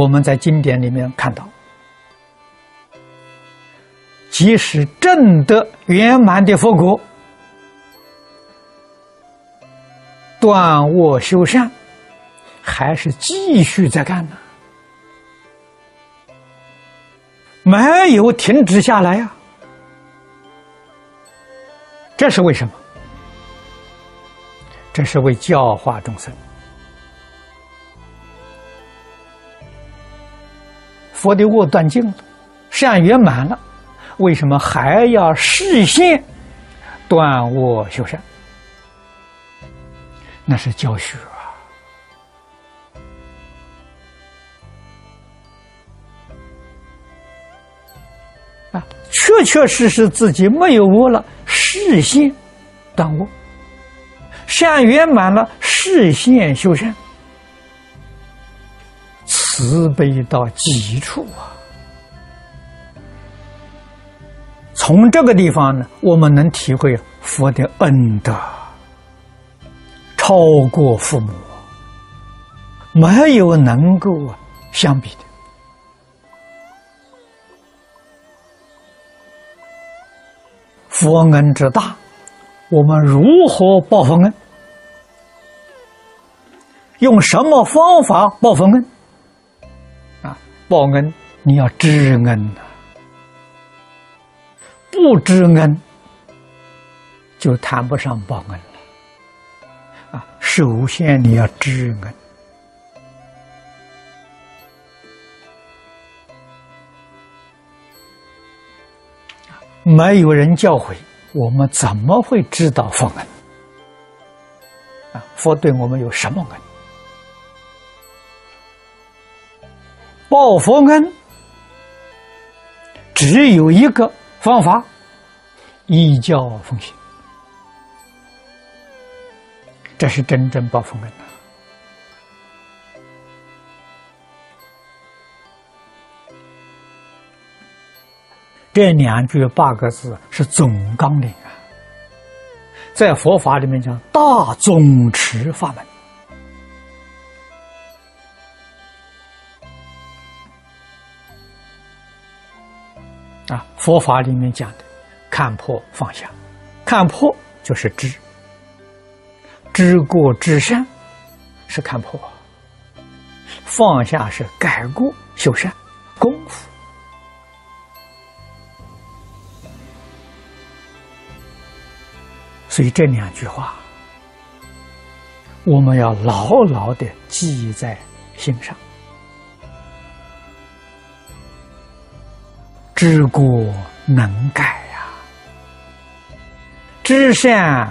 我们在经典里面看到，即使正得圆满的佛果，断恶修善，还是继续在干呢，没有停止下来呀。这是为什么？这是为教化众生。佛的恶断尽了，善圆满了，为什么还要视现断恶修善？那是教学啊！啊，确确实实自己没有恶了，视现断恶，善圆满了，视现修善。慈悲到极处啊！从这个地方呢，我们能体会佛的恩德超过父母，没有能够相比的。佛恩之大，我们如何报佛恩？用什么方法报佛恩？报恩，你要知恩呐！不知恩，就谈不上报恩了。啊，首先你要知恩。没有人教诲，我们怎么会知道报恩？啊，佛对我们有什么恩？报佛恩只有一个方法：依教奉行。这是真正报佛恩的。这两句八个字是总纲领啊，在佛法里面讲大总持法门。啊，佛法里面讲的，看破放下，看破就是知，知过知善是看破，放下是改过修善功夫。所以这两句话，我们要牢牢的记在心上。知过能改呀，知善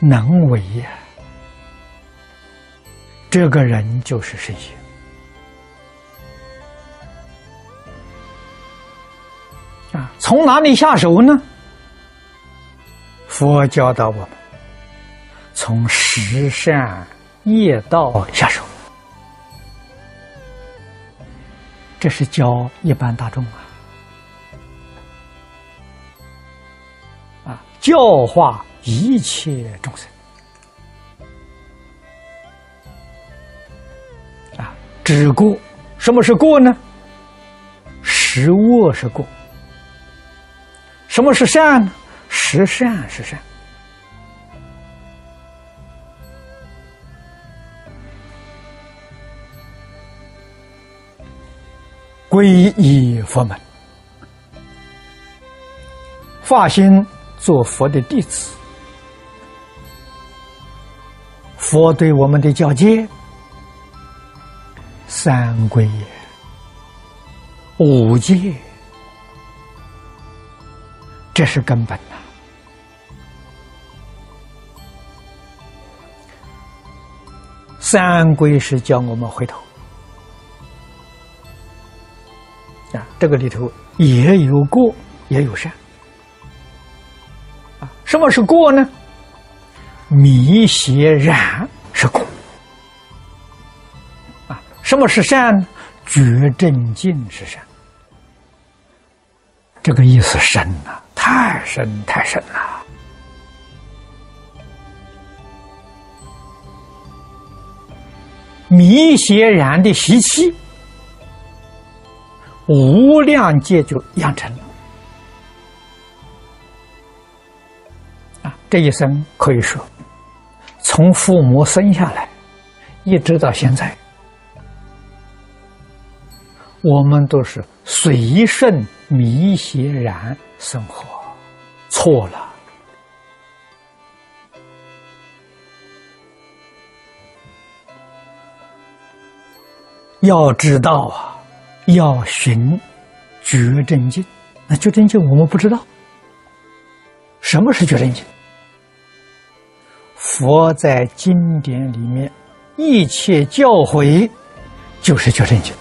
能为呀，这个人就是圣贤啊！从哪里下手呢？佛教导我们，从十善业道下手，这是教一般大众啊。教化一切众生啊！知过，什么是过呢？识恶是过。什么是善呢？识善是善。皈依佛门，发心。做佛的弟子，佛对我们的教诫，三皈、五戒，这是根本呐。三皈是教我们回头啊，这个里头也有过，也有善。什么是过呢？迷邪染是过啊。什么是善呢？觉正净是善。这个意思深呐，太深太深了。迷邪染的习气无量界就养成了。这一生可以说，从父母生下来，一直到现在，我们都是随顺迷邪然生活，错了。要知道啊，要寻觉真经。那觉真经我们不知道，什么是觉真经？佛在经典里面一切教诲，就是觉真经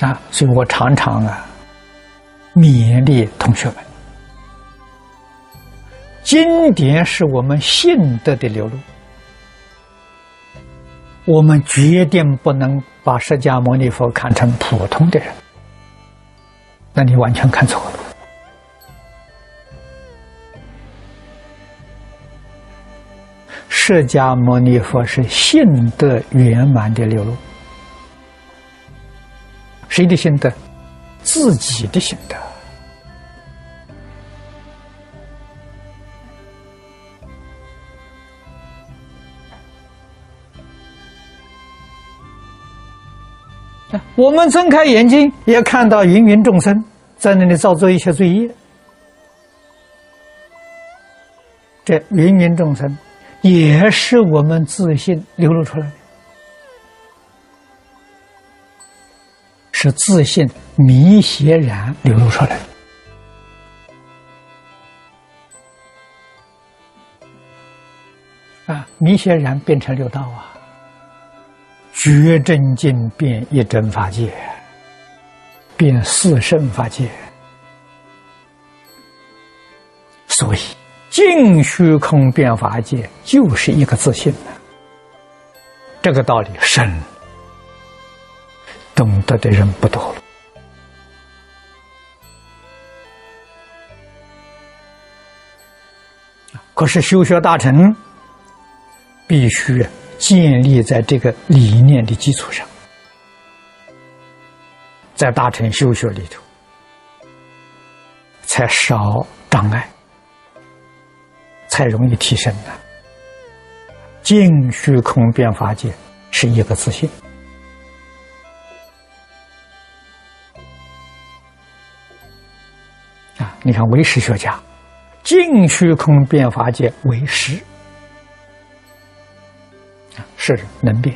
啊。所以我常常啊勉励同学们，经典是我们信德的流露。我们决定不能把释迦牟尼佛看成普通的人，那你完全看错了。释迦牟尼佛是性德圆满的流露，谁的心德？自己的心德。我们睁开眼睛，也看到芸芸众生在那里造作一些罪业。这芸芸众生，也是我们自信流露出来的，是自信迷邪然流露出来。啊，迷邪然变成六道啊。觉真境变一真法界，变四圣法界，所以净虚空变法界就是一个自信的。这个道理深，懂得的人不多了。可是修学大成，必须。建立在这个理念的基础上，在大乘修学里头，才少障碍，才容易提升的。净虚空变法界是一个自信啊！你看唯识学家，净虚空变法界为实。是能变，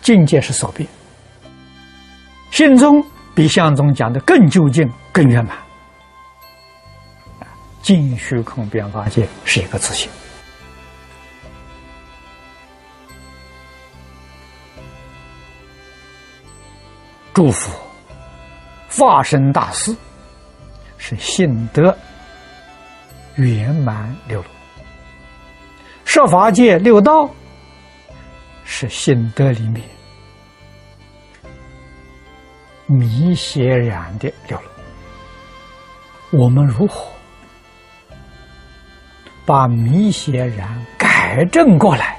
境界是所变，心中比相中讲的更究竟、更圆满。净虚空变法界是一个自信。祝福化身大师是信德圆满流露，设法界六道。是心德里面迷邪染的六路。我们如何把迷邪染改正过来？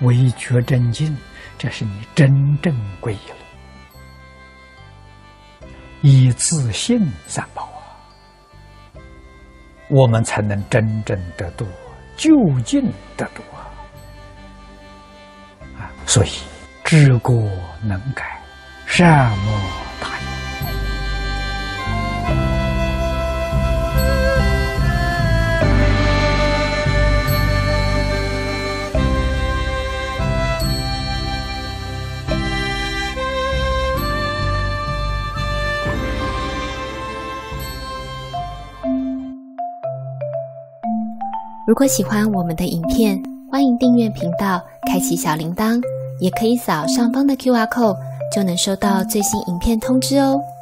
唯觉真经，这是你真正皈依了，以自信三宝啊。我们才能真正得度，究竟得度啊！啊，所以知过能改，善莫大焉。如果喜欢我们的影片，欢迎订阅频道，开启小铃铛，也可以扫上方的 Q R code，就能收到最新影片通知哦。